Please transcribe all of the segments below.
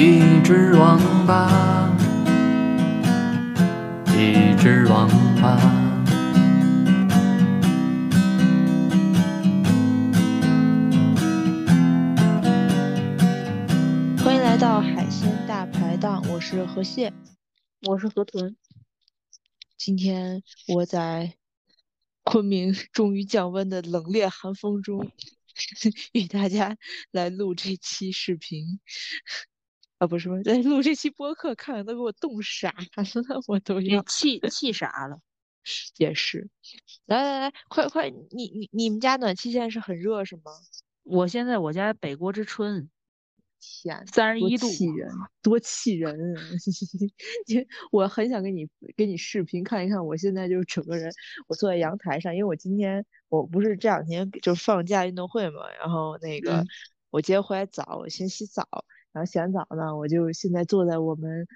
一只王八，一只王八。欢迎来到海鲜大排档，我是河蟹，我是河豚。今天我在昆明终于降温的冷冽寒风中，与大家来录这期视频。啊，不是不是，来录这期播客，看看都给我冻傻了，我都要气气傻了。也是，来来来，快快，你你你们家暖气现在是很热是吗？我现在我家北国之春，天，三十一度，气人，多气人！我很想跟你跟你视频看一看，我现在就是整个人，我坐在阳台上，因为我今天我不是这两天就放假运动会嘛，然后那个我今天回来早，我先洗澡，然后洗完澡呢，我就现在坐在我们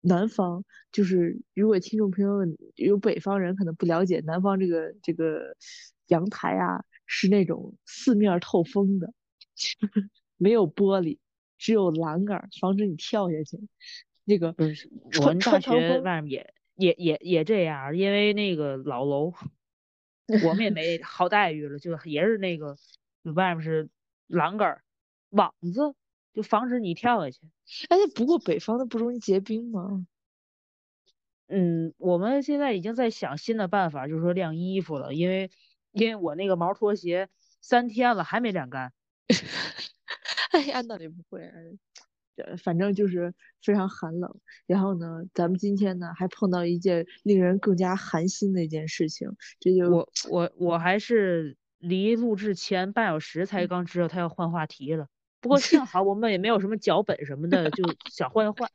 南方，就是如果听众朋友有北方人可能不了解，南方这个这个阳台啊是那种四面透风的。没有玻璃，只有栏杆，防止你跳下去。那个不是我们大学外面也也也也这样，因为那个老楼，我们也没 好待遇了，就也是那个外面是栏杆网子，就防止你跳下去。哎，不过北方的不容易结冰吗？嗯，我们现在已经在想新的办法，就是说晾衣服了，因为因为我那个毛拖鞋三天了还没晾干。哎呀，那也不会，呃，反正就是非常寒冷。然后呢，咱们今天呢还碰到一件令人更加寒心的一件事情，这就我我我还是离录制前半小时才刚知道他要换话题了。不过幸好我们也没有什么脚本什么的，就想换一换。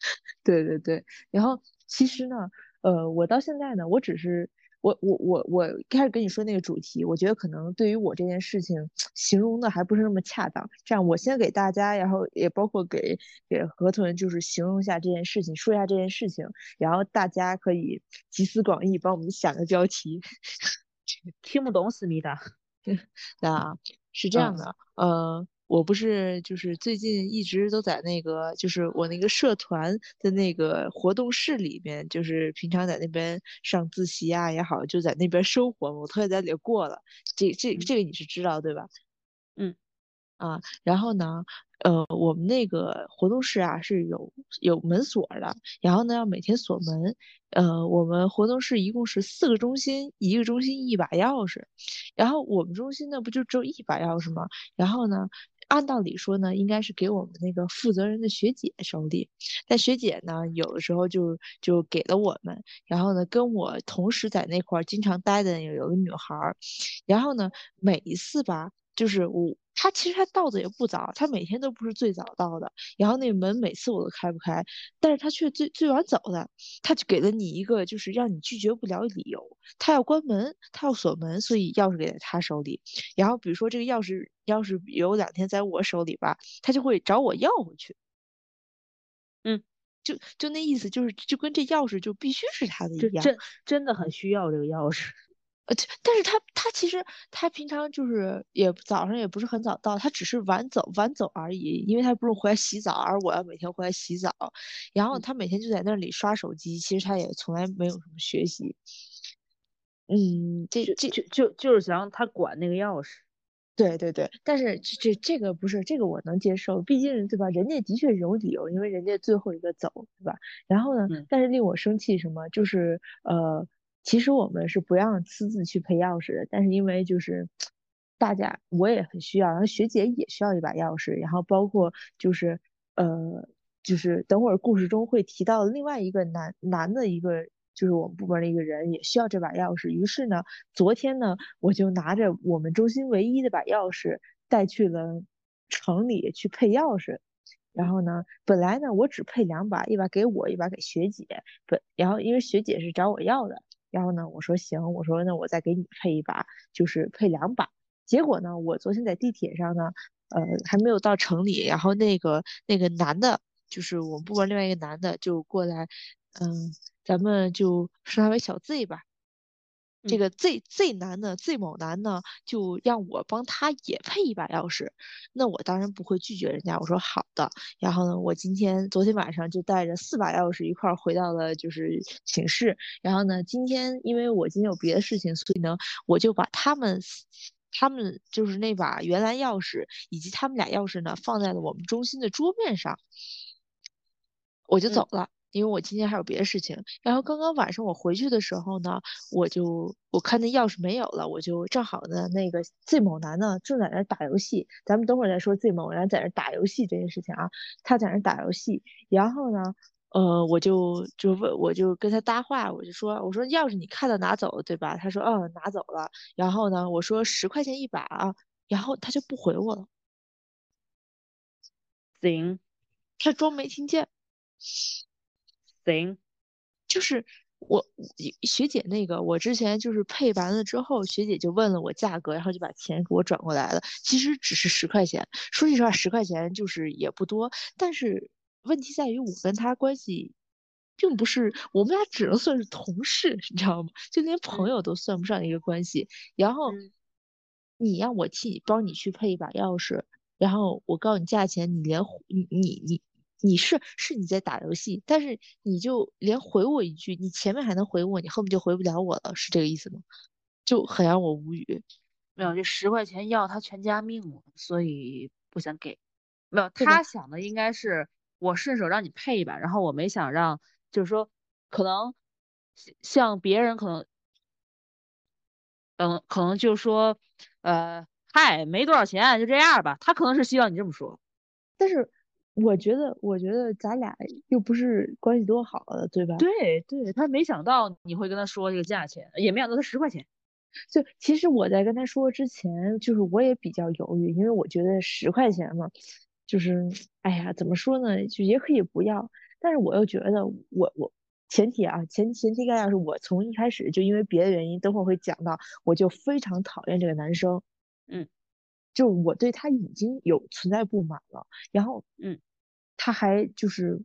对对对，然后其实呢，呃，我到现在呢，我只是。我我我我开始跟你说那个主题，我觉得可能对于我这件事情形容的还不是那么恰当。这样，我先给大家，然后也包括给给河豚，就是形容一下这件事情，说一下这件事情，然后大家可以集思广益，帮我们想个标题。听不懂思密达。那是这样的，呃。我不是就是最近一直都在那个就是我那个社团的那个活动室里边，就是平常在那边上自习啊也好，就在那边生活嘛。我特意在里过了，这这这个你是知道对吧？嗯，啊，然后呢，呃，我们那个活动室啊是有有门锁的，然后呢要每天锁门。呃，我们活动室一共是四个中心，一个中心一把钥匙，然后我们中心呢不就只有一把钥匙吗？然后呢？按道理说呢，应该是给我们那个负责人的学姐手里，但学姐呢，有的时候就就给了我们。然后呢，跟我同时在那块儿经常待的有有个女孩儿，然后呢，每一次吧，就是我。他其实他到的也不早，他每天都不是最早到的。然后那个门每次我都开不开，但是他却最最晚走的。他就给了你一个就是让你拒绝不了理由，他要关门，他要锁门，所以钥匙给在他手里。然后比如说这个钥匙要是有两天在我手里吧，他就会找我要回去。嗯，就就那意思，就是就跟这钥匙就必须是他的一样，真真的很需要这个钥匙。呃，但是他他其实他平常就是也早上也不是很早到，他只是晚走晚走而已，因为他不用回来洗澡，而我要每天回来洗澡，然后他每天就在那里刷手机，其实他也从来没有什么学习。嗯，这这就就就是想让他管那个钥匙。对对对，但是这这个不是这个我能接受，毕竟对吧？人家的确有理由，因为人家最后一个走，对吧？然后呢，但是令我生气什么，就是呃。其实我们是不让私自去配钥匙的，但是因为就是大家我也很需要，然后学姐也需要一把钥匙，然后包括就是呃就是等会儿故事中会提到另外一个男男的一个就是我们部门的一个人也需要这把钥匙，于是呢昨天呢我就拿着我们中心唯一的把钥匙带去了城里去配钥匙，然后呢本来呢我只配两把，一把给我，一把给学姐，本然后因为学姐是找我要的。然后呢，我说行，我说那我再给你配一把，就是配两把。结果呢，我昨天在地铁上呢，呃，还没有到城里，然后那个那个男的，就是我们部门另外一个男的就过来，嗯，咱们就称他为小 Z 吧。这个 Z Z 男呢，Z 某男呢，就让我帮他也配一把钥匙，那我当然不会拒绝人家，我说好的。然后呢，我今天昨天晚上就带着四把钥匙一块儿回到了就是寝室。然后呢，今天因为我今天有别的事情，所以呢，我就把他们他们就是那把原来钥匙以及他们俩钥匙呢放在了我们中心的桌面上，我就走了。因为我今天还有别的事情，然后刚刚晚上我回去的时候呢，我就我看那钥匙没有了，我就正好呢，那个 Z 某男呢正在那打游戏，咱们等会儿再说 Z 某男在那打游戏这件事情啊，他在那打游戏，然后呢，呃，我就就问，我就跟他搭话，我就说，我说钥匙你看到拿走了对吧？他说，嗯，拿走了。然后呢，我说十块钱一把啊，然后他就不回我了，行，他装没听见。行，就是我学姐那个，我之前就是配完了之后，学姐就问了我价格，然后就把钱给我转过来了。其实只是十块钱，说句实话，十块钱就是也不多。但是问题在于我跟他关系，并不是我们俩只能算是同事，你知道吗？就连朋友都算不上一个关系。然后你让我替帮你去配一把钥匙，然后我告诉你价钱，你连你你你。你是是你在打游戏，但是你就连回我一句，你前面还能回我，你后面就回不了我了，是这个意思吗？就很让我无语。没有，这十块钱要他全家命了，所以不想给。没有，他想的应该是我顺手让你配一把，然后我没想让，就是说可能像别人可能，嗯，可能就说，呃，嗨，没多少钱，就这样吧。他可能是希望你这么说，但是。我觉得，我觉得咱俩又不是关系多好的，对吧？对对，他没想到你会跟他说这个价钱，也没想到他十块钱。就其实我在跟他说之前，就是我也比较犹豫，因为我觉得十块钱嘛，就是哎呀，怎么说呢，就也可以不要。但是我又觉得，我我前提啊，前前提概要是我从一开始就因为别的原因，等会儿会讲到，我就非常讨厌这个男生。嗯，就我对他已经有存在不满了，然后嗯。他还就是，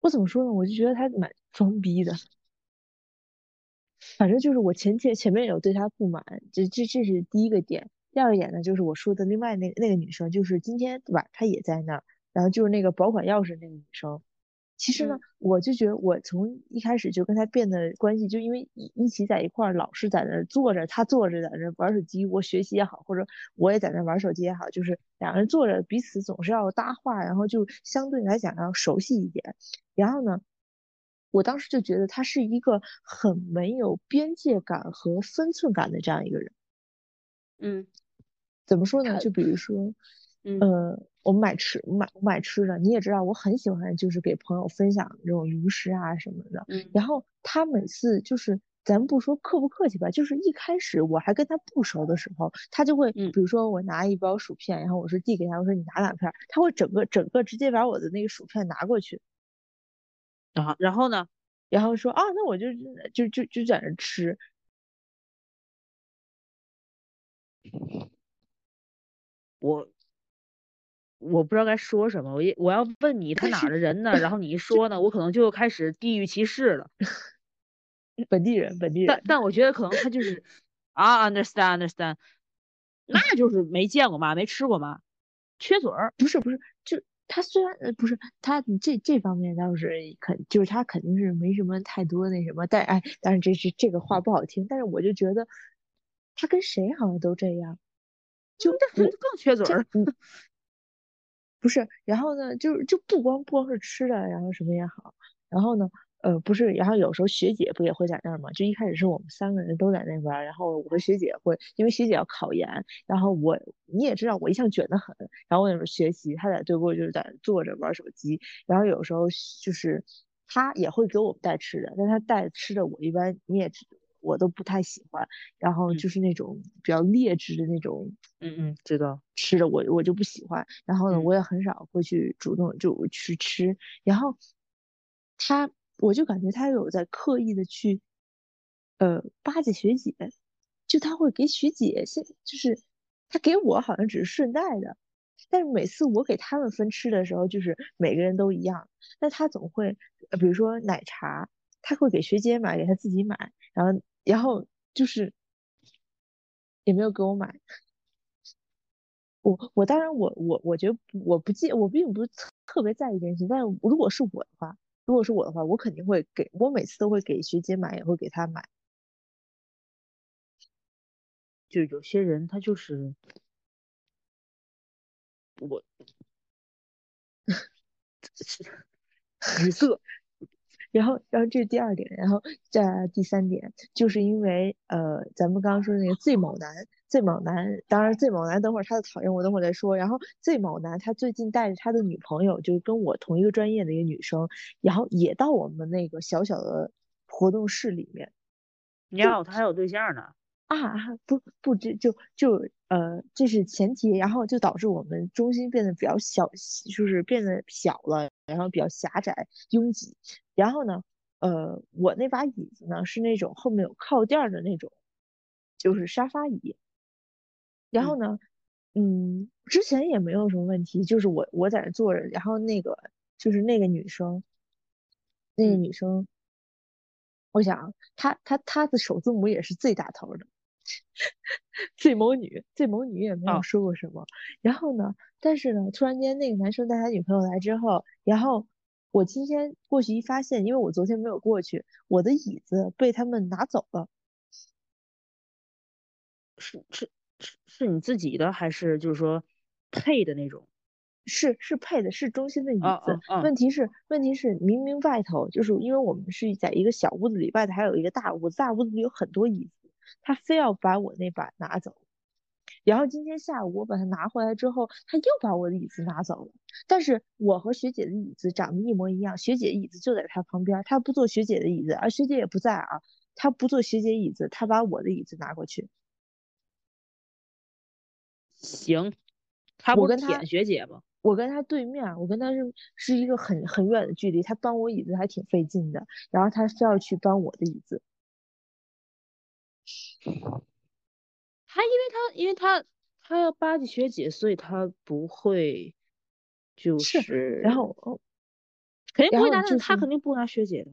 我怎么说呢？我就觉得他蛮装逼的。反正就是我前前前面有对他不满，这这这是第一个点。第二个点呢，就是我说的另外那那个女生，就是今天对吧她也在那儿，然后就是那个保管钥匙那个女生。其实呢，我就觉得我从一开始就跟他变得关系，就因为一一起在一块儿，老是在那坐着，他坐着在那玩手机，我学习也好，或者我也在那玩手机也好，就是两个人坐着，彼此总是要搭话，然后就相对来讲要熟悉一点。然后呢，我当时就觉得他是一个很没有边界感和分寸感的这样一个人。嗯，怎么说呢？就比如说，嗯。我买吃买买吃的，你也知道，我很喜欢就是给朋友分享这种零食啊什么的。嗯。然后他每次就是，咱不说客不客气吧，就是一开始我还跟他不熟的时候，他就会，比如说我拿一包薯片，然后我说递给他，我说你拿两片，他会整个整个直接把我的那个薯片拿过去。啊，然后呢？然后说啊，那我就就就就在那吃。我。我不知道该说什么，我我要问你他哪儿的人呢？然后你一说呢，我可能就开始地域歧视了。本地人，本地人。但但我觉得可能他就是啊，understand understand，那就是没见过嘛，没吃过嘛，缺嘴儿。不是不是，就他虽然不是他这这方面倒是肯，就是他肯定是没什么太多那什么，但哎，但是这是这个话不好听，但是我就觉得他跟谁好像都这样，就这更缺嘴儿。不是，然后呢，就是就不光不光是吃的，然后什么也好，然后呢，呃，不是，然后有时候学姐不也会在那儿吗？就一开始是我们三个人都在那边，然后我和学姐会，因为学姐要考研，然后我你也知道我一向卷得很，然后我在那学习，她在对过就是在坐着玩手机，然后有时候就是她也会给我们带吃的，但她带吃的我一般你也知。我都不太喜欢，然后就是那种比较劣质的那种，嗯嗯，知道。吃的我我就不喜欢，然后呢，我也很少会去主动就去吃，然后他我就感觉他有在刻意的去，呃巴结学姐，就他会给学姐先就是他给我好像只是顺带的，但是每次我给他们分吃的时候，就是每个人都一样，那他总会，比如说奶茶，他会给学姐买，给他自己买。然后然后就是也没有给我买。我我当然我我我觉得我不介我并不是特别在意这件事，但是如果是我的话，如果是我的话，我肯定会给我每次都会给学姐买，也会给她买。就有些人他就是我 语塞。然后，然后这是第二点，然后再第三点，就是因为呃，咱们刚刚说那个 Z 某男，Z 某男，当然 Z 某男等会儿他的讨厌我等会儿再说。然后 Z 某男他最近带着他的女朋友，就是跟我同一个专业的一个女生，然后也到我们那个小小的活动室里面。你好，他还有对象呢。啊，不不，这就就呃，这是前提，然后就导致我们中心变得比较小，就是变得小了，然后比较狭窄拥挤。然后呢，呃，我那把椅子呢是那种后面有靠垫的那种，就是沙发椅。然后呢，嗯，之前也没有什么问题，就是我我在那坐着，然后那个就是那个女生，那个女生，我想她她她的首字母也是最大头的。最萌女，最萌女也没有说过什么。然后呢，但是呢，突然间那个男生带他女朋友来之后，然后我今天过去一发现，因为我昨天没有过去，我的椅子被他们拿走了。是是是是你自己的还是就是说配的那种？是是配的，是中心的椅子。问题是问题是明明外头就是因为我们是在一个小屋子里，外头还有一个大屋子，大屋子里有很多椅子。他非要把我那把拿走，然后今天下午我把它拿回来之后，他又把我的椅子拿走了。但是我和学姐的椅子长得一模一样，学姐椅子就在他旁边，他不坐学姐的椅子，而学姐也不在啊，他不坐学姐椅子，他把我的椅子拿过去。行，他不舔学姐吗？我跟他对面，我跟他是是一个很很远的距离，他搬我椅子还挺费劲的，然后他非要去搬我的椅子。他因为他因为他他要巴结学姐，所以他不会就是，然后肯定不会拿他肯定不拿学姐的。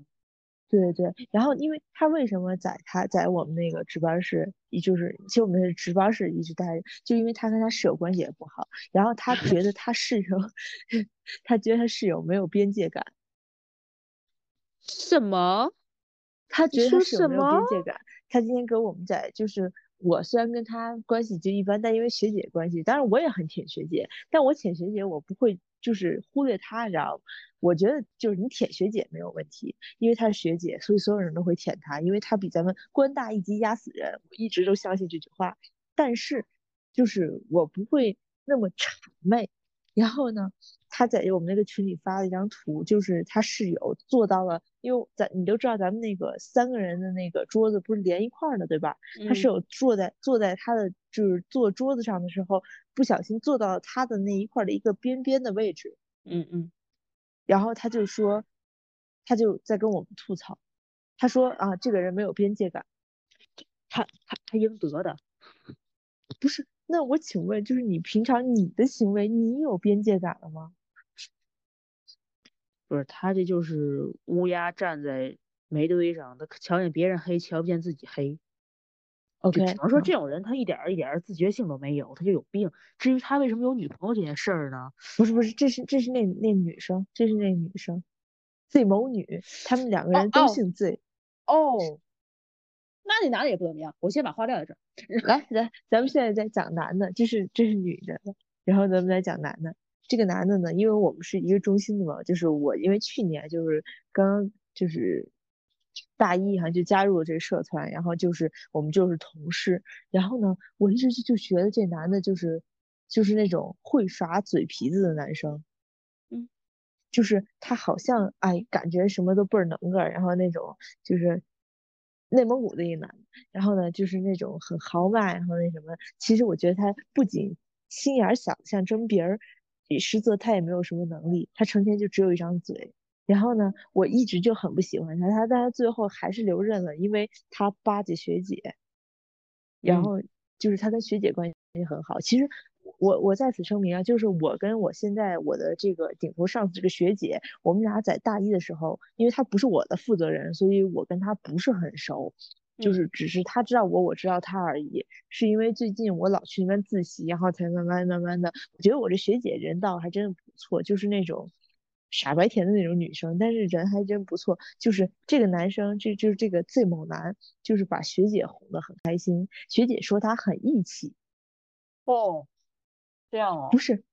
对对对，然后因为他为什么在他在我们那个值班室，就是其实我们是值班室一直待着，就因为他跟他室友关系也不好，然后他觉得他室友，他觉得他室友没有边界感。什么？他觉得他室友没有边界感。他今天跟我们在，就是我虽然跟他关系就一般，但因为学姐关系，当然我也很舔学姐，但我舔学姐我不会就是忽略他，你知道吗？我觉得就是你舔学姐没有问题，因为她是学姐，所以所有人都会舔她，因为她比咱们官大一级压死人，我一直都相信这句话。但是就是我不会那么谄媚。然后呢，他在我们那个群里发了一张图，就是他室友坐到了，因为咱你都知道咱们那个三个人的那个桌子不是连一块儿的，对吧？他室友坐在坐在他的就是坐桌子上的时候，不小心坐到了他的那一块的一个边边的位置。嗯嗯。然后他就说，他就在跟我们吐槽，他说啊，这个人没有边界感，他他他应得的，不是。那我请问，就是你平常你的行为，你有边界感了吗？不是，他这就是乌鸦站在煤堆上，他瞧见别人黑，瞧不见自己黑。OK，只能说这种人他一点一点自觉性都没有，他就有病。至于他为什么有女朋友这件事儿呢？不是不是，这是这是那那女生，这是那女生，Z 某女，他们两个人都姓 Z。哦。那那男的也不怎么样，我先把话撂在这儿。来来，咱们现在在讲男的，这是这是女的，然后咱们再讲男的。这个男的呢，因为我们是一个中心的嘛，就是我因为去年就是刚就是大一哈就加入了这个社团，然后就是我们就是同事，然后呢，我一直就就觉得这男的就是就是那种会耍嘴皮子的男生，嗯，就是他好像哎感觉什么都倍儿能个，然后那种就是。内蒙古的一个男。的，然后呢，就是那种很豪迈，然后那什么，其实我觉得他不仅心眼小，像争别人，实则他也没有什么能力，他成天就只有一张嘴。然后呢，我一直就很不喜欢他，他但他最后还是留任了，因为他巴结学姐，然后就是他跟学姐关系很好，其实。我我在此声明啊，就是我跟我现在我的这个顶头上司这个学姐，我们俩在大一的时候，因为她不是我的负责人，所以我跟她不是很熟。就是只是他知道我，我知道他而已。是因为最近我老去那边自习，然后才慢慢慢慢的，我觉得我这学姐人倒还真的不错，就是那种傻白甜的那种女生，但是人还真不错。就是这个男生，这就是这个 Z 某男，就是把学姐哄得很开心。学姐说他很义气。哦，这样哦。不是。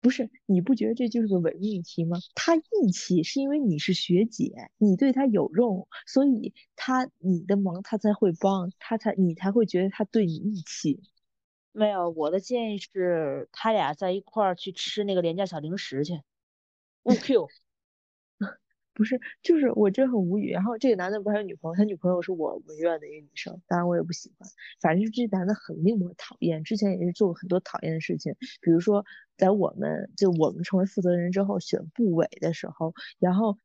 不是，你不觉得这就是个伪命题吗？他义气是因为你是学姐，你对他有用，所以他你的忙他才会帮，他才你才会觉得他对你义气。没有，我的建议是他俩在一块儿去吃那个廉价小零食去。误 Q。不是，就是我真很无语。然后这个男的不还有女朋友？他女朋友是我文院的一个女生，当然我也不喜欢。反正就这男的很令我讨厌，之前也是做过很多讨厌的事情。比如说，在我们就我们成为负责人之后选部委的时候，然后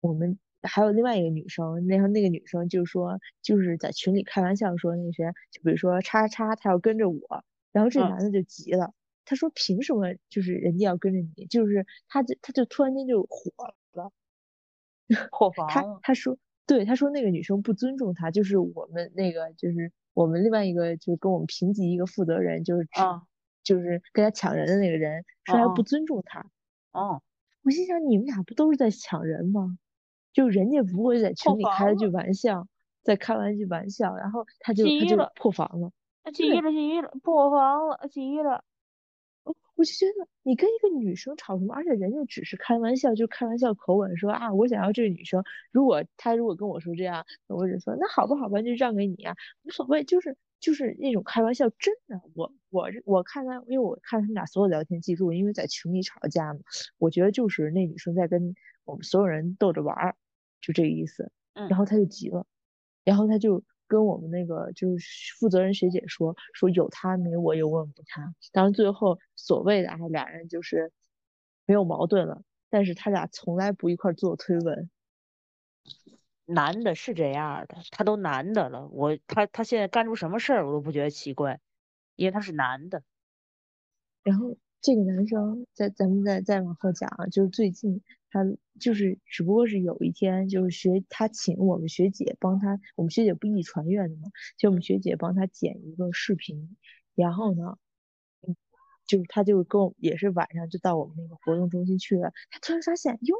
我们还有另外一个女生，那那个女生就说就是在群里开玩笑说那谁，就比如说叉叉他要跟着我，然后这男的就急了，他说凭什么就是人家要跟着你？就是他就他就突然间就火了。破防他他说对他说那个女生不尊重他，就是我们那个就是我们另外一个就是跟我们平级一个负责人，就是就是跟他抢人的那个人说他不尊重他。哦，我心想你们俩不都是在抢人吗？就人家不会在群里开了句玩笑，在开完句玩笑，然后他就他就破防了，急了急了破防了急了。我就觉得你跟一个女生吵什么，而且人家只是开玩笑，就开玩笑口吻说啊，我想要这个女生。如果她如果跟我说这样，我就说那好吧，好吧，就让给你啊，无所谓。就是就是那种开玩笑，真的，我我我看他，因为我看他们俩所有聊天记录，因为在群里吵架嘛，我觉得就是那女生在跟我们所有人逗着玩儿，就这个意思。然后他就急了，然后他就。跟我们那个就是负责人学姐说说有他没我有我没他，当然最后所谓的啊俩人就是没有矛盾了，但是他俩从来不一块做推文。男的是这样的，他都男的了，我他他现在干出什么事儿我都不觉得奇怪，因为他是男的。然后这个男生在咱们再再往后讲啊，就是最近。他就是，只不过是有一天，就是学他请我们学姐帮他，我们学姐不艺传院的嘛，就我们学姐帮他剪一个视频，然后呢，就是他就跟我也是晚上就到我们那个活动中心去了，他突然发现哟，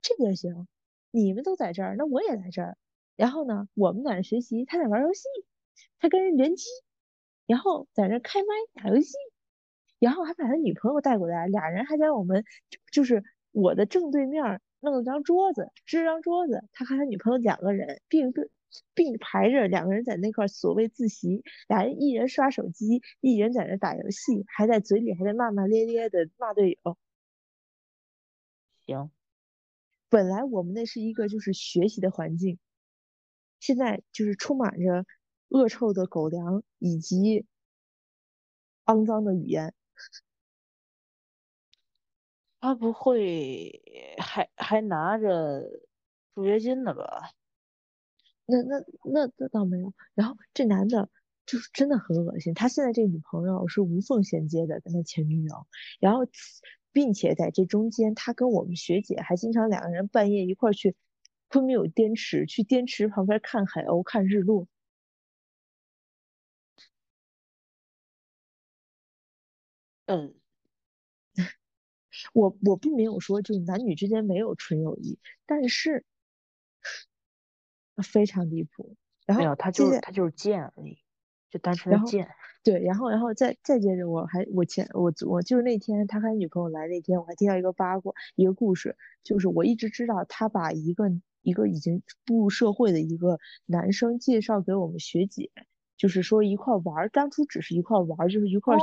这也行，你们都在这儿，那我也在这儿，然后呢，我们在那学习，他在玩游戏，他跟人联机，然后在那开麦打游戏，然后还把他女朋友带过来，俩人还在我们就是。我的正对面弄了张桌子，支张桌子，他和他女朋友两个人并对并排着，两个人在那块所谓自习，俩人一人刷手机，一人在那打游戏，还在嘴里还在骂骂咧咧的骂队友。行，本来我们那是一个就是学习的环境，现在就是充满着恶臭的狗粮以及肮脏的语言。他不会还还拿着助学金呢吧？那那那那倒没有。然后这男的就是真的很恶心。他现在这个女朋友是无缝衔接的，跟他前女友。然后，并且在这中间，他跟我们学姐还经常两个人半夜一块去昆明有滇池，去滇池旁边看海鸥、看日落。嗯。我我并没有说就是男女之间没有纯友谊，但是非常离谱。然后没有，他就是他就是贱而已，就单纯的贱。对，然后然后再再接着，我还我前我我就是那天他和女朋友来那天，我还听到一个八卦一个故事，就是我一直知道他把一个一个已经步入社会的一个男生介绍给我们学姐。就是说一块玩，当初只是一块玩，就是一块去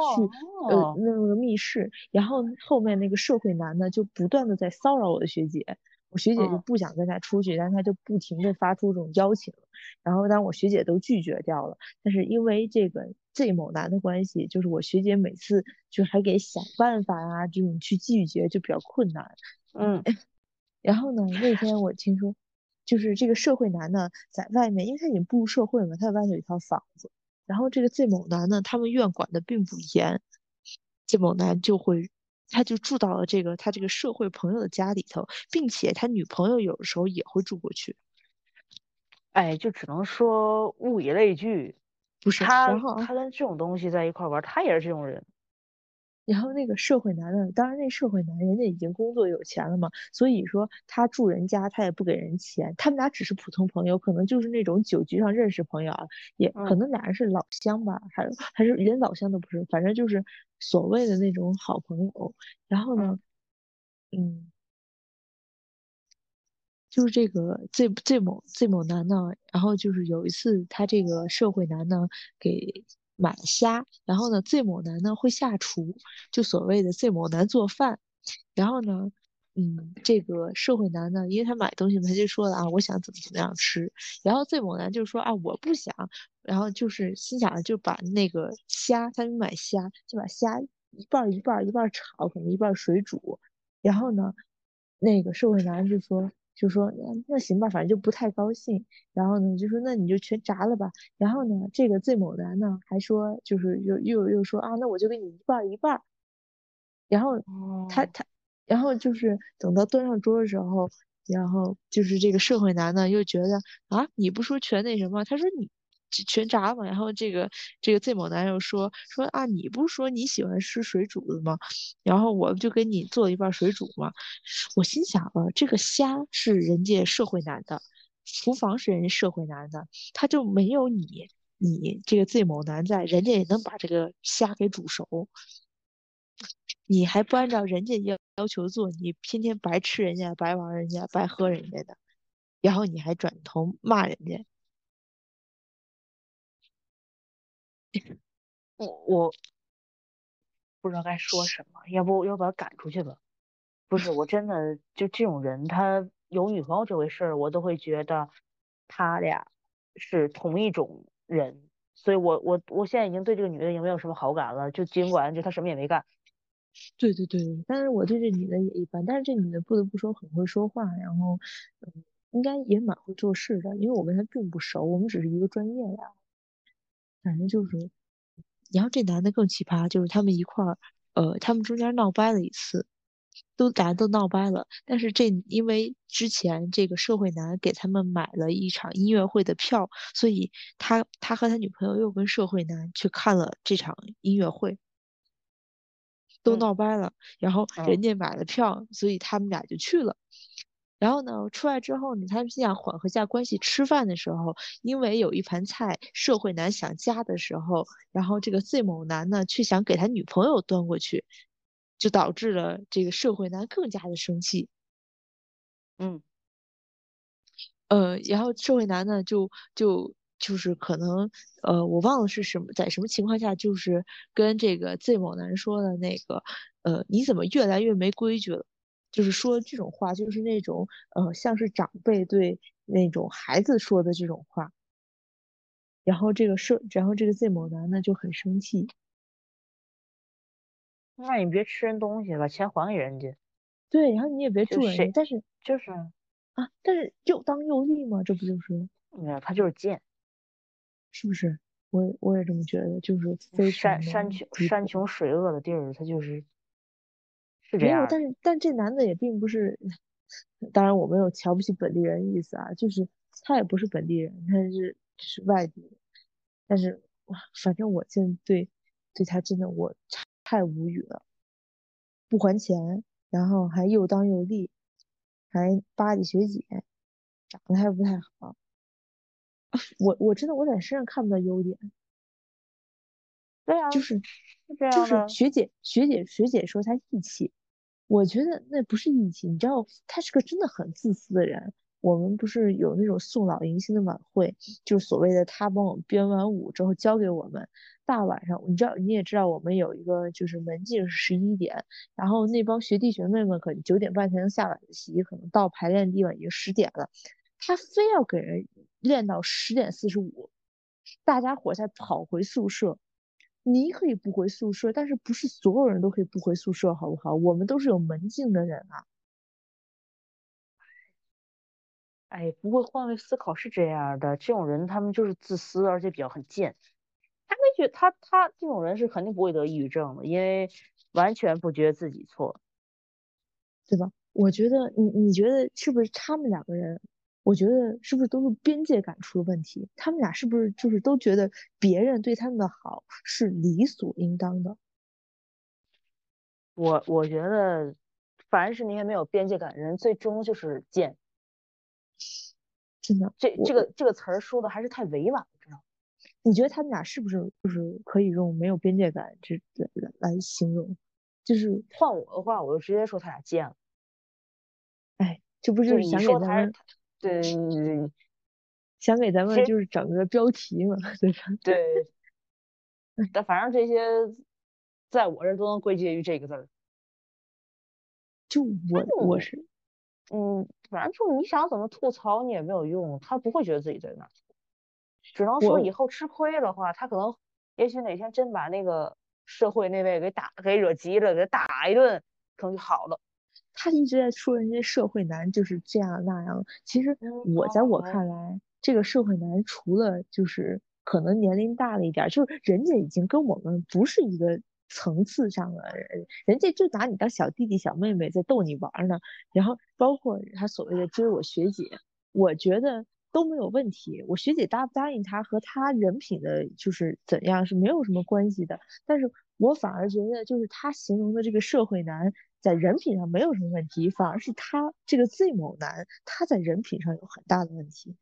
呃那个密室，然后后面那个社会男呢就不断的在骚扰我的学姐，我学姐就不想跟他出去，但他就不停的发出这种邀请，然后当我学姐都拒绝掉了，但是因为这个 Z 某男的关系，就是我学姐每次就还给想办法啊这种去拒绝就比较困难，嗯，然后呢那天我听说。就是这个社会男呢，在外面，因为他已经步入社会了嘛，他在外面有一套房子。然后这个 Z 某男呢，他们院管的并不严，Z 某男就会，他就住到了这个他这个社会朋友的家里头，并且他女朋友有的时候也会住过去。哎，就只能说物以类聚，不是他他跟这种东西在一块玩，他也是这种人。然后那个社会男呢，当然那社会男人家已经工作有钱了嘛，所以说他住人家他也不给人钱，他们俩只是普通朋友，可能就是那种酒局上认识朋友啊，也可能俩人是老乡吧，还是还是连老乡都不是，反正就是所谓的那种好朋友。然后呢，嗯，就是这个 Z Z 某 Z 某男呢，然后就是有一次他这个社会男呢给。买虾，然后呢醉某男呢会下厨，就所谓的醉某男做饭。然后呢，嗯，这个社会男呢，因为他买东西嘛，他就说了啊，我想怎么怎么样吃。然后醉某男就说啊，我不想。然后就是心想就把那个虾，他买虾就把虾一半一半一半炒，可能一半水煮。然后呢，那个社会男就说。就说那那行吧，反正就不太高兴。然后呢，就说那你就全炸了吧。然后呢，这个最某男呢还说，就是又又又说啊，那我就给你一半一半。然后他他，然后就是等到端上桌的时候，然后就是这个社会男呢又觉得啊，你不说全那什么？他说你。全炸嘛，然后这个这个 Z 某男又说说啊，你不是说你喜欢吃水煮的吗？然后我就给你做一半水煮嘛。我心想啊，这个虾是人家社会男的，厨房是人家社会男的，他就没有你你这个 Z 某男在，人家也能把这个虾给煮熟。你还不按照人家要要求做，你天天白吃人家，白玩人家，白喝人家的，然后你还转头骂人家。我我不知道该说什么，要不要把他赶出去吧？不是，我真的就这种人，他有女朋友这回事儿，我都会觉得他俩是同一种人，所以我我我现在已经对这个女的已经没有什么好感了，就尽管就她什么也没干。对对对，但是我对这女的也一般，但是这女的不得不说很会说话，然后，应该也蛮会做事的，因为我跟她并不熟，我们只是一个专业的。反正就是，然后这男的更奇葩，就是他们一块儿，呃，他们中间闹掰了一次，都俩人都闹掰了。但是这因为之前这个社会男给他们买了一场音乐会的票，所以他他和他女朋友又跟社会男去看了这场音乐会，都闹掰了。然后人家买了票，所以他们俩就去了。然后呢，出来之后呢，他们想缓和下关系。吃饭的时候，因为有一盘菜，社会男想夹的时候，然后这个 Z 某男呢却想给他女朋友端过去，就导致了这个社会男更加的生气。嗯，呃，然后社会男呢就就就是可能呃，我忘了是什么在什么情况下，就是跟这个 Z 某男说的那个，呃，你怎么越来越没规矩了？就是说这种话，就是那种呃，像是长辈对那种孩子说的这种话。然后这个社，然后这个 Z 某男呢就很生气。那你别吃人东西，把钱还给人家。对，然后你也别住人家，但是就是啊，但是又当又立嘛，这不就是？没有，他就是贱，是不是？我我也这么觉得，就是非山山穷山穷水恶的地儿，他就是。没有，但是但这男的也并不是，当然我没有瞧不起本地人意思啊，就是他也不是本地人，他是是外地人，但是反正我现在对对他真的我太无语了，不还钱，然后还又当又立，还巴结学姐，长得还不太好，我我真的我在身上看不到优点，对啊，就是就是学姐学姐学姐说他义气。我觉得那不是义气，你知道，他是个真的很自私的人。我们不是有那种送老迎新的晚会，就是所谓的他帮我们编完舞之后交给我们，大晚上，你知道，你也知道，我们有一个就是门禁是十一点，然后那帮学弟学妹们可能九点半才能下晚自习，可能到排练地方已经十点了，他非要给人练到十点四十五，大家伙才跑回宿舍。你可以不回宿舍，但是不是所有人都可以不回宿舍，好不好？我们都是有门禁的人啊。哎，不会换位思考是这样的，这种人他们就是自私，而且比较很贱。他没觉他他这种人是肯定不会得抑郁症的，因为完全不觉得自己错，对吧？我觉得你你觉得是不是他们两个人？我觉得是不是都是边界感出了问题？他们俩是不是就是都觉得别人对他们的好是理所应当的？我我觉得，凡是那些没有边界感的人，最终就是贱。真的，这这个这个词儿说的还是太委婉了，知道吗？你觉得他们俩是不是就是可以用没有边界感这来来形容？就是换我的话，我就直接说他俩贱了。哎，这不就是想给他们对，想给咱们就是整个标题嘛，对吧？对。但反正这些，在我这都能归结于这个字儿。就我我是，嗯，反正就你想怎么吐槽你也没有用，他不会觉得自己在那，只能说以后吃亏的话，他可能也许哪天真把那个社会那位给打给惹急了，给打一顿，可能就好了。他一直在说人家社会男就是这样那样，其实我在我看来，这个社会男除了就是可能年龄大了一点，就是人家已经跟我们不是一个层次上的人，人家就拿你当小弟弟小妹妹在逗你玩呢。然后包括他所谓的追我学姐，我觉得都没有问题。我学姐答不答应他和他人品的就是怎样是没有什么关系的。但是我反而觉得就是他形容的这个社会男。在人品上没有什么问题，反而是他这个 Z 某男，他在人品上有很大的问题。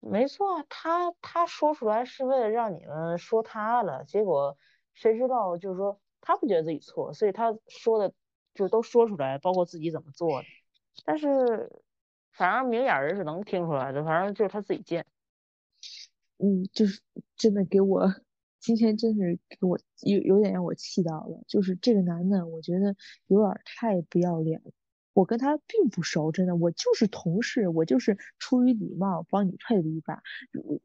没错，他他说出来是为了让你们说他了，结果谁知道就是说他不觉得自己错，所以他说的就都说出来，包括自己怎么做的。但是反正明眼人是能听出来的，反正就是他自己贱。嗯，就是真的给我。今天真是给我有有点让我气到了，就是这个男的，我觉得有点太不要脸了。我跟他并不熟，真的，我就是同事，我就是出于礼貌帮你配了一把。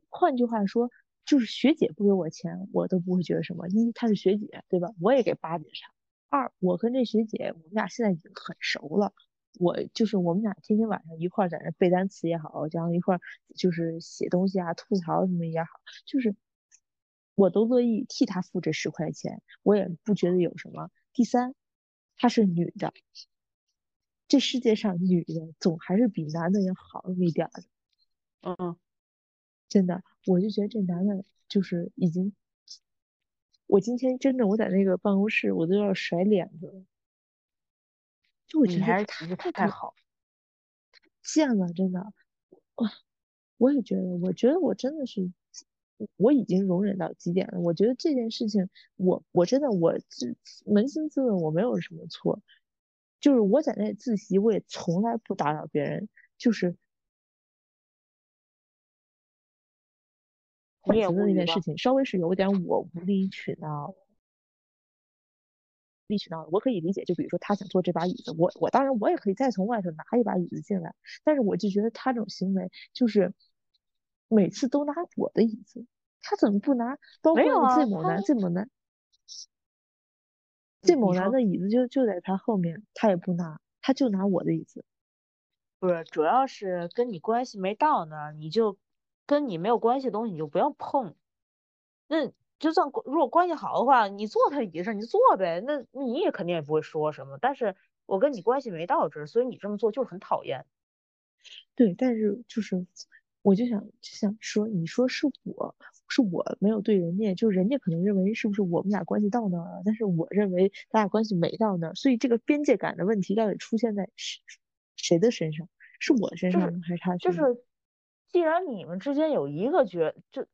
换句话说，就是学姐不给我钱，我都不会觉得什么。一，她是学姐，对吧？我也给巴结上。二，我跟这学姐，我们俩现在已经很熟了。我就是我们俩天天晚上一块在那背单词也好，然后一块就是写东西啊、吐槽什么也好，就是。我都乐意替他付这十块钱，我也不觉得有什么。第三，她是女的，这世界上女的总还是比男的要好那么一点的。嗯，真的，我就觉得这男的就是已经，我今天真的我在那个办公室，我都要甩脸子了。就我觉得他不太好，贱了，真的。哇，我也觉得，我觉得我真的是。我已经容忍到极点了。我觉得这件事情，我我真的我自扪心自问，我没有什么错。就是我在那自习，我也从来不打扰别人。就是换鞋的那件事情，稍微是有点我无理取闹，无理取闹。我可以理解，就比如说他想坐这把椅子，我我当然我也可以再从外头拿一把椅子进来。但是我就觉得他这种行为，就是每次都拿我的椅子。他怎么不拿？包括最猛男，最猛男，最猛男的椅子就就在他后面，他也不拿，他就拿我的椅子。不是，主要是跟你关系没到那儿，你就跟你没有关系的东西你就不要碰。那就算如果关系好的话，你坐他椅子上你就坐呗，那你也肯定也不会说什么。但是我跟你关系没到这儿，所以你这么做就是很讨厌。对，但是就是。我就想就想说，你说是我是我没有对人家，就人家可能认为是不是我们俩关系到那儿了，但是我认为咱俩关系没到那儿，所以这个边界感的问题到底出现在谁谁的身上？是我身上还是他？就是，既然你们之间有一个觉，就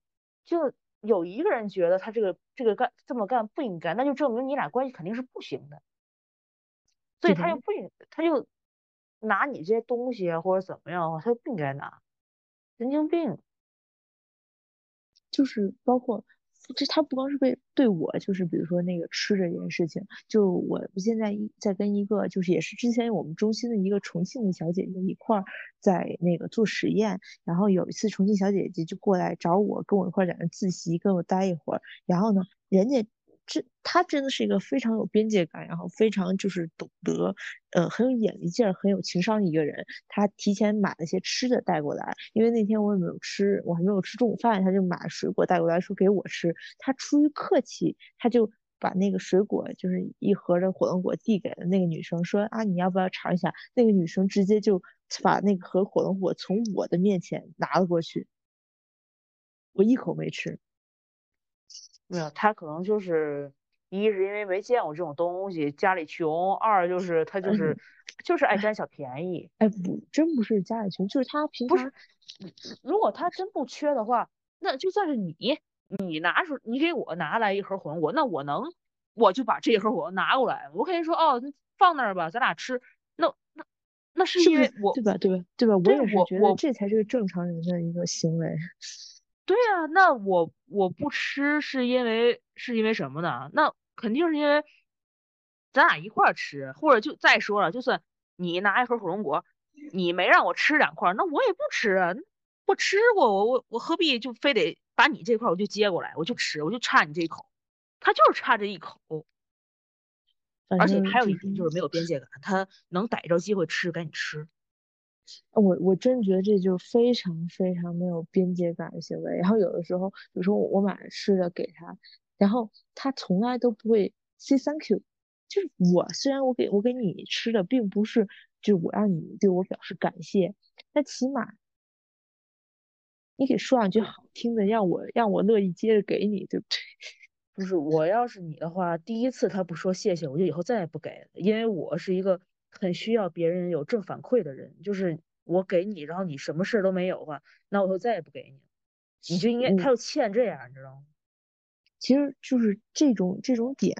就有一个人觉得他这个这个干这么干不应该，那就证明你俩关系肯定是不行的，所以他又不应他就拿你这些东西啊或者怎么样他就不应该拿。神经病，就是包括这，他不光是被对我，就是比如说那个吃这件事情，就我现在一在跟一个，就是也是之前我们中心的一个重庆的小姐姐一块儿在那个做实验，然后有一次重庆小姐姐就过来找我，跟我一块儿在那自习，跟我待一会儿，然后呢，人家。这他真的是一个非常有边界感，然后非常就是懂得，呃，很有眼力劲儿，很有情商的一个人。他提前买了些吃的带过来，因为那天我也没有吃，我还没有吃中午饭，他就买水果带过来，说给我吃。他出于客气，他就把那个水果，就是一盒的火龙果递给了那个女生，说啊，你要不要尝一下？那个女生直接就把那个盒火龙果从我的面前拿了过去，我一口没吃。没有，他可能就是一是因为没见过这种东西，家里穷；二就是他就是就是爱占小便宜。哎，不，真不是家里穷，就是他平常。如果他真不缺的话，那就算是你，你拿出你给我拿来一盒火龙果，那我能我就把这一盒火龙拿过来，我可以说哦，放那儿吧，咱俩吃。那那那是因为我对吧？对吧？对吧？我也是觉得这才是个正常人的一个行为。对啊，那我我不吃是因为是因为什么呢？那肯定是因为咱俩一块儿吃，或者就再说了，就算你拿一盒火龙果，你没让我吃两块，那我也不吃啊。我吃过，我我我何必就非得把你这块我就接过来，我就吃，我就差你这一口，他就是差这一口。而且还有一点就是没有边界感，他能逮着机会吃赶紧吃。我我真觉得这就非常非常没有边界感的行为。然后有的时候，比如说我我买了吃的给他，然后他从来都不会 say thank you。就是我虽然我给我给你吃的并不是，就是我让你对我表示感谢，但起码你给说两句好听的，让我让我乐意接着给你，对不对？不是，我要是你的话，第一次他不说谢谢，我就以后再也不给了，因为我是一个。很需要别人有正反馈的人，就是我给你，然后你什么事都没有的话，那我就再也不给你了。你就应该，他就欠这样，你知道吗？其实就是这种这种点，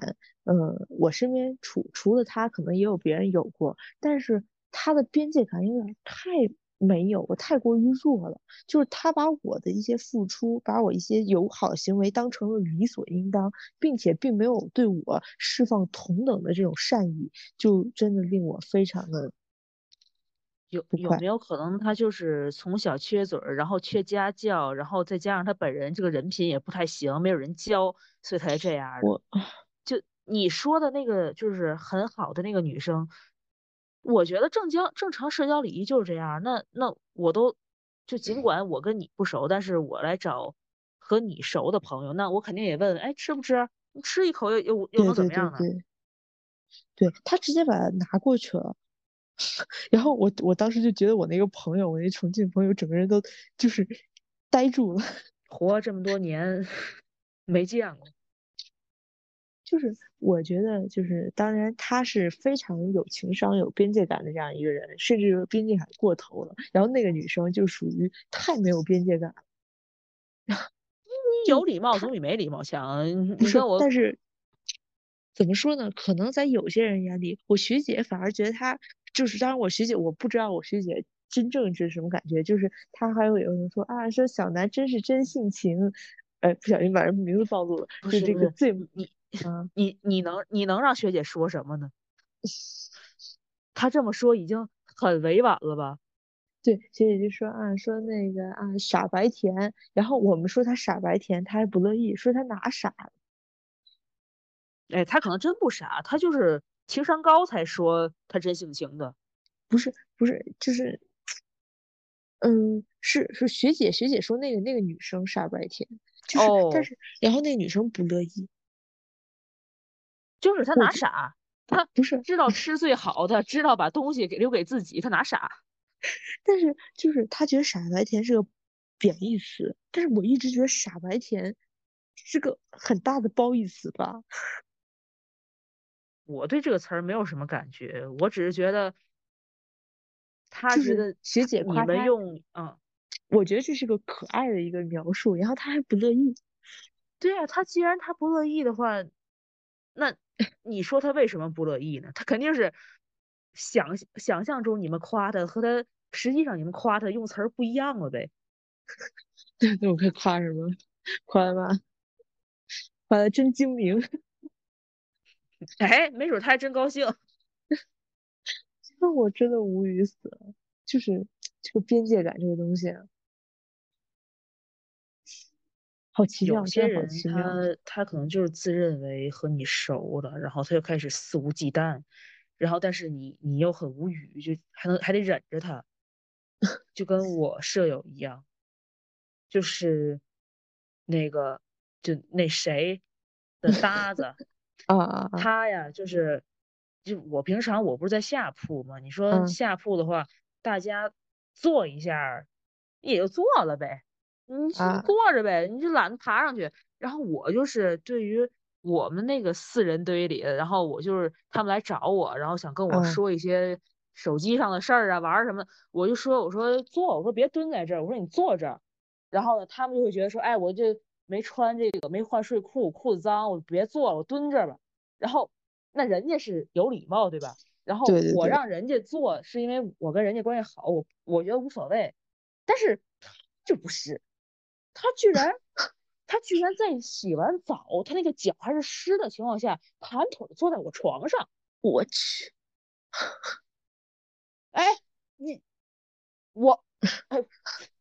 嗯，我身边除除了他，可能也有别人有过，但是他的边界感有点太。没有，我太过于弱了。就是他把我的一些付出，把我一些友好行为当成了理所应当，并且并没有对我释放同等的这种善意，就真的令我非常的有有没有可能他就是从小缺嘴儿，然后缺家教，然后再加上他本人这个人品也不太行，没有人教，所以才这样。我就你说的那个就是很好的那个女生。我觉得正交正常社交礼仪就是这样。那那我都就尽管我跟你不熟，但是我来找和你熟的朋友，那我肯定也问，哎，吃不吃？你吃一口又又又能怎么样呢？对对，他直接把它拿过去了。然后我我当时就觉得我那个朋友，我那重庆朋友，整个人都就是呆住了。活这么多年 没见过。就是我觉得，就是当然他是非常有情商、有边界感的这样一个人，甚至边界感过头了。然后那个女生就属于太没有边界感了。有礼貌总比没礼貌强。不是，我但是怎么说呢？可能在有些人眼里，我学姐反而觉得她就是，当然我学姐我不知道我学姐真正是什么感觉，就是她还有有人说啊，说小南真是真性情，哎，不小心把人名字暴露了，就这个最你。嗯，你你能你能让学姐说什么呢？她这么说已经很委婉了吧？对，学姐就说啊，说那个啊傻白甜，然后我们说他傻白甜，他还不乐意，说他哪傻？哎，他可能真不傻，他就是情商高才说他真性情的。不是不是，就是，嗯，是是学姐学姐说那个那个女生傻白甜，就是但是然后那个女生不乐意。就是他哪傻，他不是知道吃最好的，知道把东西给留给自己，他哪傻？但是就是他觉得傻白甜是个贬义词，但是我一直觉得傻白甜是个很大的褒义词吧。我对这个词儿没有什么感觉，我只是觉得他觉得学姐你们用嗯，我觉得这是个可爱的一个描述，然后他还不乐意。对啊，他既然他不乐意的话，那。你说他为什么不乐意呢？他肯定是想想象中你们夸他和他实际上你们夸他用词儿不一样了呗。那我该夸什么？夸吧？夸他真精明。哎，没准他还真高兴。那我真的无语死了。就是这个边界感这个东西。好奇妙，有些人他他可能就是自认为和你熟了，然后他就开始肆无忌惮，然后但是你你又很无语，就还能还得忍着他，就跟我舍友一样，就是那个就那谁的搭子 啊，他呀就是就我平常我不是在下铺嘛，你说下铺的话，大家坐一下，也就坐了呗，你坐着呗，你就懒得爬上去。然后我就是对于我们那个四人堆里，然后我就是他们来找我，然后想跟我说一些手机上的事儿啊，玩什么，我就说我说坐，我说别蹲在这儿，我说你坐这儿。然后呢，他们就会觉得说，哎，我这没穿这个，没换睡裤，裤子脏，我别坐了，我蹲这儿吧。然后那人家是有礼貌，对吧？然后我让人家坐，是因为我跟人家关系好，我我觉得无所谓。但是就不是，他居然他居然在洗完澡，他那个脚还是湿的情况下，盘腿坐在我床上，我去！哎，你我。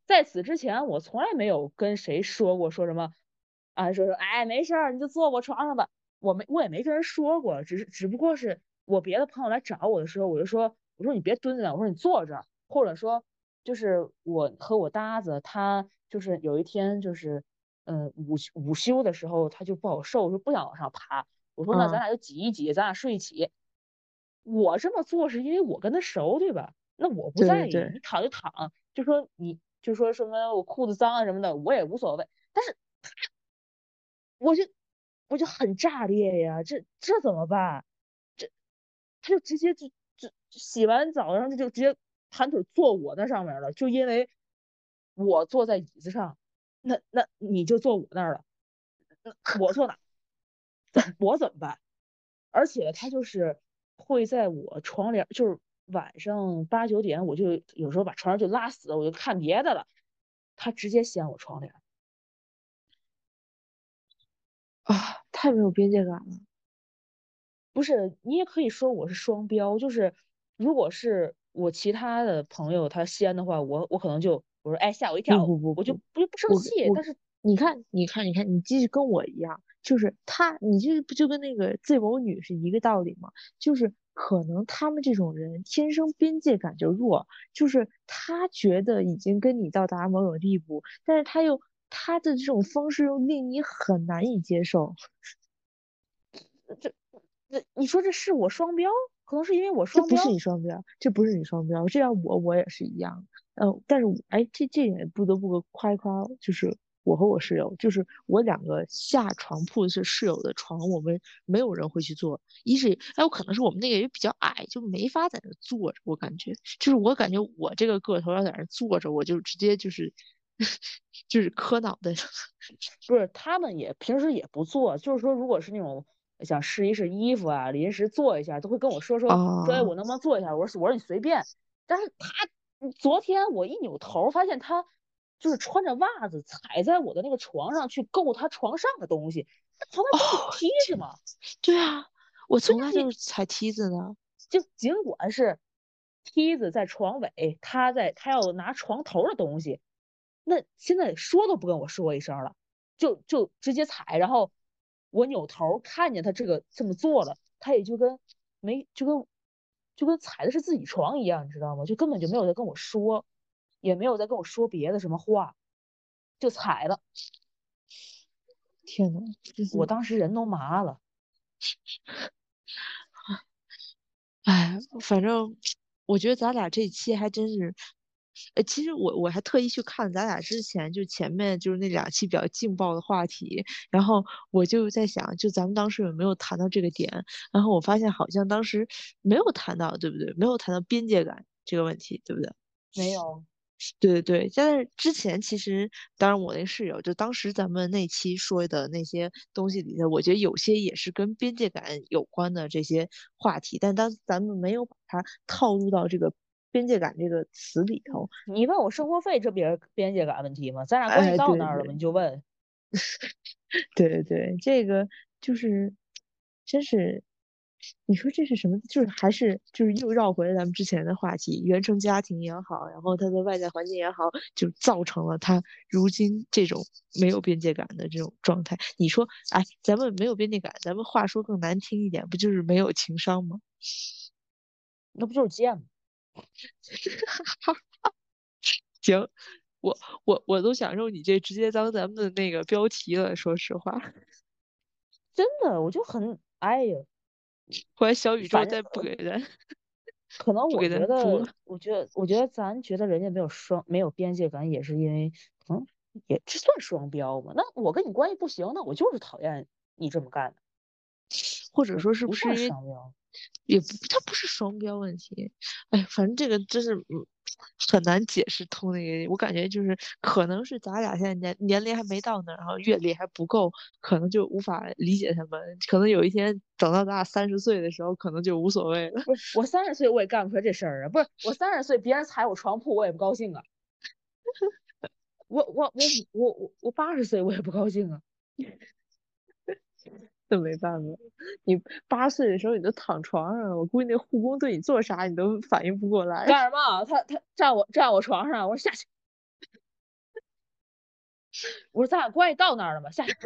在此之前，我从来没有跟谁说过说什么，啊，说说，哎，没事儿，你就坐我床上吧。我没，我也没跟人说过，只是，只不过是我别的朋友来找我的时候，我就说，我说你别蹲着，我说你坐这儿，或者说，就是我和我搭子，他就是有一天就是，嗯，午午休的时候，他就不好受，说不想往上爬。我说那咱俩就挤一挤，咱俩睡一起。我这么做是因为我跟他熟，对吧？那我不在意，你躺就躺，就说你。就说什么我裤子脏啊什么的，我也无所谓。但是，我就我就很炸裂呀，这这怎么办？这他就直接就就洗完澡，然后他就直接盘腿坐我那上面了，就因为我坐在椅子上，那那你就坐我那儿了，我坐哪？我怎么办？而且他就是会在我床帘，就是。晚上八九点，我就有时候把床帘就拉死，我就看别的了。他直接掀我窗帘，啊，太没有边界感了。不是，你也可以说我是双标，就是如果是我其他的朋友他掀的话，我我可能就我说哎吓我一跳，不不不，我就不不生气。但是你看你看你看，你继续跟我一样，就是他，你这不就跟那个自谋女是一个道理吗？就是。可能他们这种人天生边界感就弱，就是他觉得已经跟你到达某种地步，但是他又他的这种方式又令你很难以接受。这这你说这是我双标？可能是因为我双标。这不是你双标，这不是你双标，这样我我也是一样。嗯，但是哎，这这点不得不夸一夸，就是。我和我室友，就是我两个下床铺是室友的床，我们没有人会去坐。一是，哎，我可能是我们那个也比较矮，就没法在那坐着。我感觉，就是我感觉我这个个头要在那坐着，我就直接就是 就是磕脑袋。不是，他们也平时也不坐，就是说，如果是那种想试一试衣服啊，临时坐一下，都会跟我说说说，哎，我能不能坐一下？我说我说你随便。但是他昨天我一扭头发现他。就是穿着袜子踩在我的那个床上去够他床上的东西，床上不有梯子吗？对啊，我从来就是踩梯子呢。就尽管是梯子在床尾，他在他要拿床头的东西，那现在说都不跟我说一声了，就就直接踩。然后我扭头看见他这个这么做了，他也就跟没就跟就跟踩的是自己床一样，你知道吗？就根本就没有在跟我说。也没有在跟我说别的什么话，就踩了。天呐，我当时人都麻了。哎，反正我觉得咱俩这期还真是，呃，其实我我还特意去看咱俩之前就前面就是那两期比较劲爆的话题，然后我就在想，就咱们当时有没有谈到这个点？然后我发现好像当时没有谈到，对不对？没有谈到边界感这个问题，对不对？没有。对对对，但是之前其实，当然我那室友就当时咱们那期说的那些东西里头，我觉得有些也是跟边界感有关的这些话题，但当咱们没有把它套入到这个边界感这个词里头。你问我生活费，这不也是边界感问题吗？咱俩关系到那儿了吗？你就问。对对对，这个就是，真是。你说这是什么？就是还是就是又绕回了咱们之前的话题，原生家庭也好，然后他的外在环境也好，就造成了他如今这种没有边界感的这种状态。你说，哎，咱们没有边界感，咱们话说更难听一点，不就是没有情商吗？那不就是贱吗？行，我我我都想用你这直接当咱们的那个标题了。说实话，真的，我就很哎呀。后来小宇宙再不给咱，可能 我觉得，我觉得，我觉得咱觉得人家没有双没有边界感，也是因为，嗯，也这算双标吗？那我跟你关系不行，那我就是讨厌你这么干的，或者说是不是双标？也不，它不是双标问题。哎，反正这个真是，很难解释通。那个，我感觉就是可能是咱俩现在年年龄还没到那儿，然后阅历还不够，可能就无法理解他们。可能有一天等到咱俩三十岁的时候，可能就无所谓了。不是，我三十岁我也干不出来这事儿啊！不是，我三十岁别人踩我床铺我也不高兴啊。我我我我我我八十岁我也不高兴啊。这没办法，你八岁的时候你都躺床上了，我估计那护工对你做啥你都反应不过来。干什么？他他站我站我床上，我说下去。我说咱俩关系到那儿了吗？下去。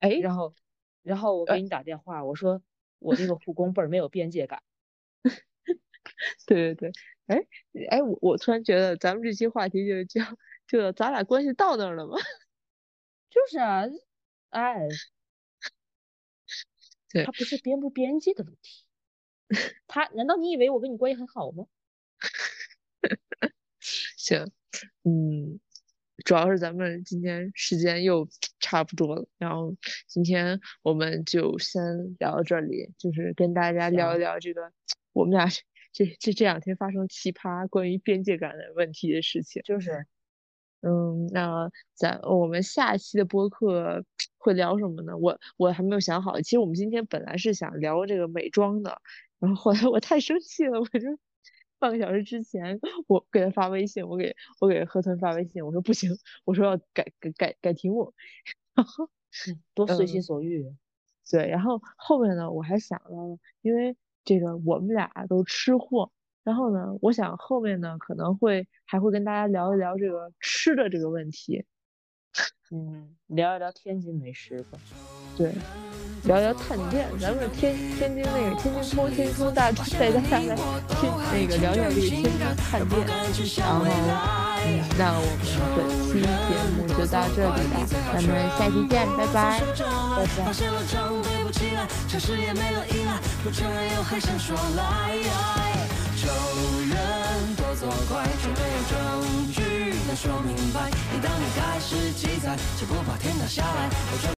哎，然后然后我给你打电话，我说我这个护工倍儿没有边界感。对对对，哎哎，我我突然觉得咱们这期话题就就就咱俩关系到那儿了吗？就是啊。哎，对，他不是边不边界的问题，他难道你以为我跟你关系很好吗？行，嗯，主要是咱们今天时间又差不多了，然后今天我们就先聊到这里，就是跟大家聊一聊这个我们俩这这这两天发生奇葩关于边界感的问题的事情，就是。嗯，那咱我们下期的播客会聊什么呢？我我还没有想好。其实我们今天本来是想聊这个美妆的，然后后来我太生气了，我就半个小时之前我给他发微信，我给我给河豚发微信，我说不行，我说要改改改改题目，然后多随心所欲。对，然后后面呢，我还想到了，因为这个我们俩都吃货。然后呢，我想后面呢可能会还会跟大家聊一聊这个吃的这个问题，嗯，聊一聊天津美食吧，对，聊聊探店，咱们天天津那个天津通天津通大带大家来那个聊聊这个天津探店，然后嗯，那我们本期节目就到这里了，咱们下期见，拜拜，拜拜。怪，却没有证据能说明白。每当你开始记载，就不怕天塌下来。